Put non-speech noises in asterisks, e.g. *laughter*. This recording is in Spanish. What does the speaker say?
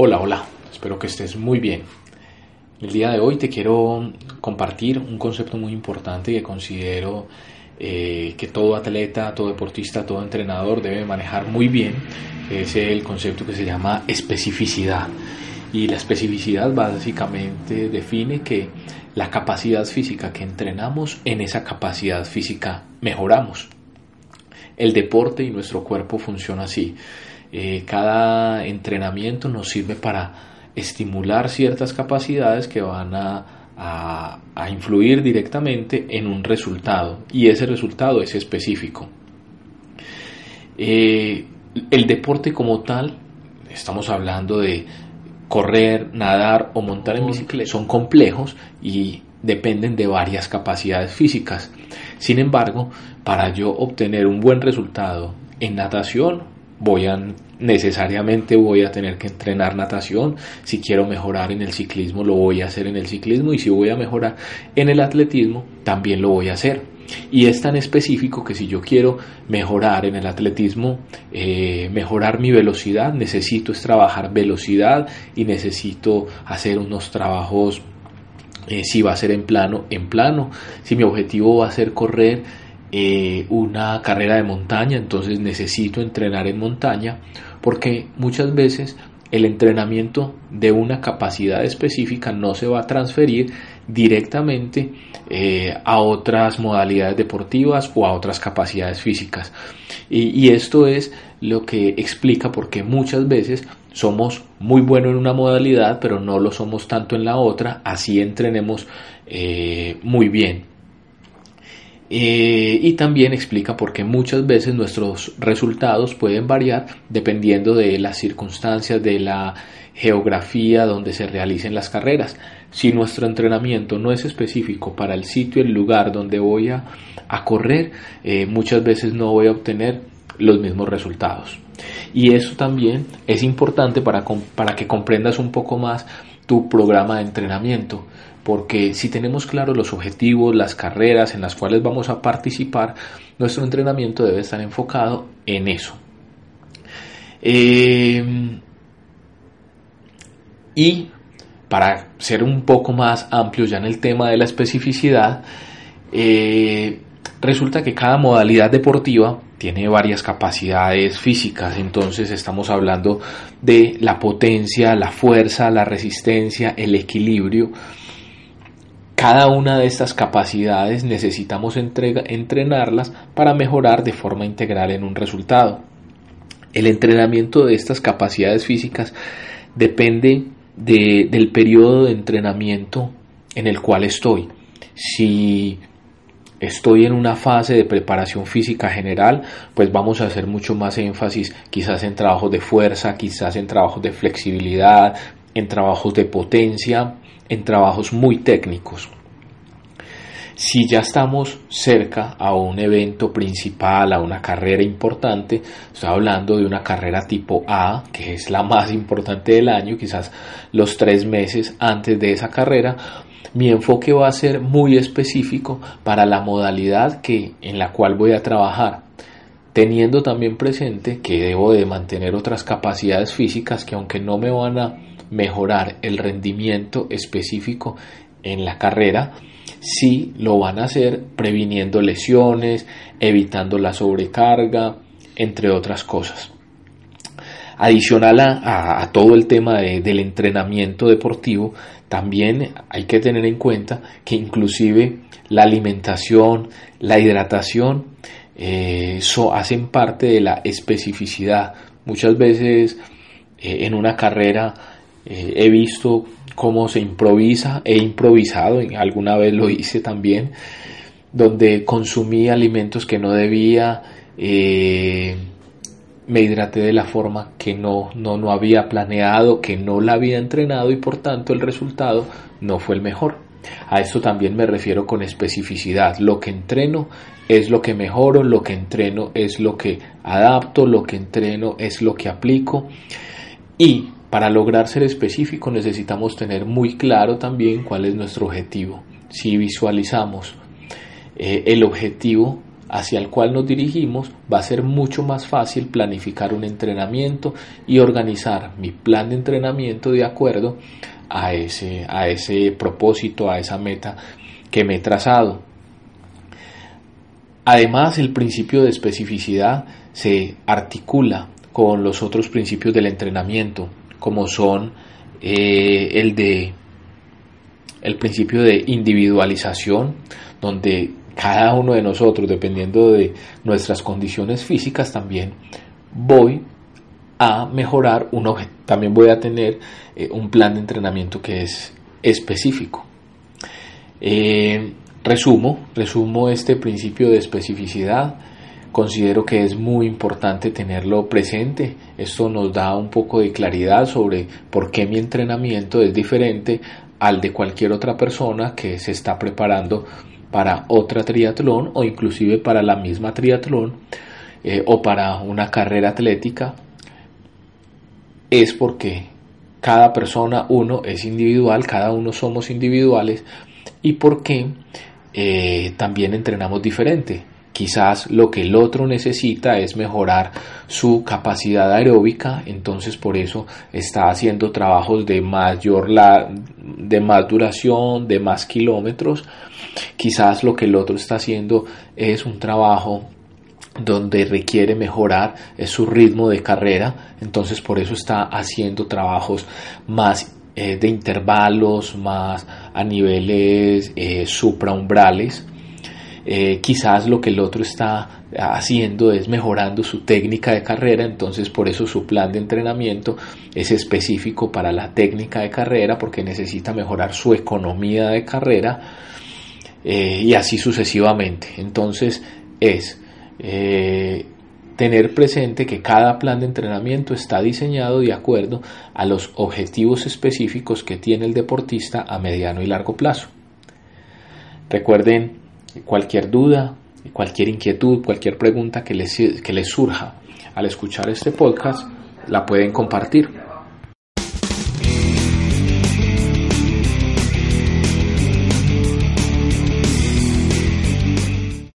Hola, hola, espero que estés muy bien. El día de hoy te quiero compartir un concepto muy importante que considero eh, que todo atleta, todo deportista, todo entrenador debe manejar muy bien. Es el concepto que se llama especificidad. Y la especificidad básicamente define que la capacidad física que entrenamos, en esa capacidad física mejoramos. El deporte y nuestro cuerpo funciona así. Eh, cada entrenamiento nos sirve para estimular ciertas capacidades que van a, influir directamente en un resultado y ese resultado es específico. Eh, el deporte como tal, estamos hablando de correr, nadar o montar en bicicleta, son complejos y dependen de varias capacidades físicas. Sin embargo, para yo obtener un buen resultado en natación voy a necesariamente voy a tener que entrenar natación, si quiero mejorar en el ciclismo lo voy a hacer en el ciclismo. Y si voy a mejorar en el atletismo también lo voy a hacer. Y es tan específico que si yo quiero mejorar en el atletismo, eh, mejorar mi velocidad, necesito es trabajar velocidad y necesito hacer unos trabajos, eh, si va a ser en plano, en plano, si mi objetivo va a ser correr, eh, una carrera de montaña, entonces necesito entrenar en montaña, porque muchas veces el entrenamiento de una capacidad específica no se va a transferir directamente eh, a otras modalidades deportivas o a otras capacidades físicas. Y, esto es lo que explica por qué muchas veces somos muy buenos en una modalidad, pero no lo somos tanto en la otra, así entrenemos eh, muy bien. Eh, y también explica por qué muchas veces nuestros resultados pueden variar dependiendo de las circunstancias, de la geografía donde se realicen las carreras. Si nuestro entrenamiento no es específico para el sitio, el lugar donde voy a, correr, eh, muchas veces no voy a obtener los mismos resultados. Y eso también es importante para, para que comprendas un poco más tu programa de entrenamiento porque si tenemos claros los objetivos, las carreras en las cuales vamos a participar, nuestro entrenamiento debe estar enfocado en eso. Eh, y para ser un poco más amplio ya en el tema de la especificidad, eh, resulta que cada modalidad deportiva tiene varias capacidades físicas, entonces estamos hablando de la potencia, la fuerza, la resistencia, el equilibrio, cada una de estas capacidades necesitamos entrenarlas para mejorar de forma integral en un resultado. El entrenamiento de estas capacidades físicas depende del periodo de entrenamiento en el cual estoy. Si estoy en una fase de preparación física general, pues vamos a hacer mucho más énfasis quizás en trabajos de fuerza, quizás en trabajos de flexibilidad, en trabajos de potencia, en trabajos muy técnicos. Si ya estamos cerca a un evento principal, a una carrera importante, estoy hablando de una carrera tipo A, que es la más importante del año, quizás los tres meses antes de esa carrera, mi enfoque va a ser muy específico para la modalidad que, en la cual voy a trabajar teniendo también presente que debo de mantener otras capacidades físicas que aunque no me van a mejorar el rendimiento específico en la carrera, sí lo van a hacer previniendo lesiones, evitando la sobrecarga, entre otras cosas. Adicional a, todo el tema del entrenamiento deportivo, también hay que tener en cuenta que inclusive la alimentación, la hidratación, eh, hacen parte de la especificidad. Muchas veces eh, en una carrera eh, he visto cómo se improvisa, he improvisado, alguna vez lo *laughs* hice también, donde consumí alimentos que no debía, eh, me hidraté de la forma que no, no, no había planeado, que no la había entrenado y por tanto el resultado no fue el mejor. A esto también me refiero con especificidad. Lo que entreno es lo que mejoro, lo que entreno es lo que adapto, lo que entreno es lo que aplico. Y para lograr ser específico necesitamos tener muy claro también cuál es nuestro objetivo. Si visualizamos eh, el objetivo hacia el cual nos dirigimos, va a ser mucho más fácil planificar un entrenamiento y organizar mi plan de entrenamiento de acuerdo a ese, a ese propósito, a esa meta que me he trazado. Además, el principio de especificidad se articula con los otros principios del entrenamiento, como son eh, el de el principio de individualización, donde cada uno de nosotros, dependiendo de nuestras condiciones físicas, también voy a mejorar un también voy a tener eh, un plan de entrenamiento que es específico. Eh, resumo, resumo este principio de especificidad. Considero que es muy importante tenerlo presente. Esto nos da un poco de claridad sobre por qué mi entrenamiento es diferente al de cualquier otra persona que se está preparando para otra triatlón o inclusive para la misma triatlón eh, o para una carrera atlética es porque cada persona uno es individual, cada uno somos individuales y porque eh, también entrenamos diferente. Quizás lo que el otro necesita es mejorar su capacidad aeróbica, entonces por eso está haciendo trabajos de mayor la, de más duración, de más kilómetros. Quizás lo que el otro está haciendo es un trabajo donde requiere mejorar su ritmo de carrera, entonces por eso está haciendo trabajos más eh, de intervalos, más a niveles eh, supraumbrales. Eh, quizás lo que el otro está haciendo es mejorando su técnica de carrera, entonces por eso su plan de entrenamiento es específico para la técnica de carrera porque necesita mejorar su economía de carrera y así sucesivamente. Entonces es eh, tener presente que cada plan de entrenamiento está diseñado de acuerdo a los objetivos específicos que tiene el deportista a mediano y largo plazo. Recuerden cualquier duda, cualquier inquietud, cualquier pregunta que les, que les surja al escuchar este podcast, la pueden compartir.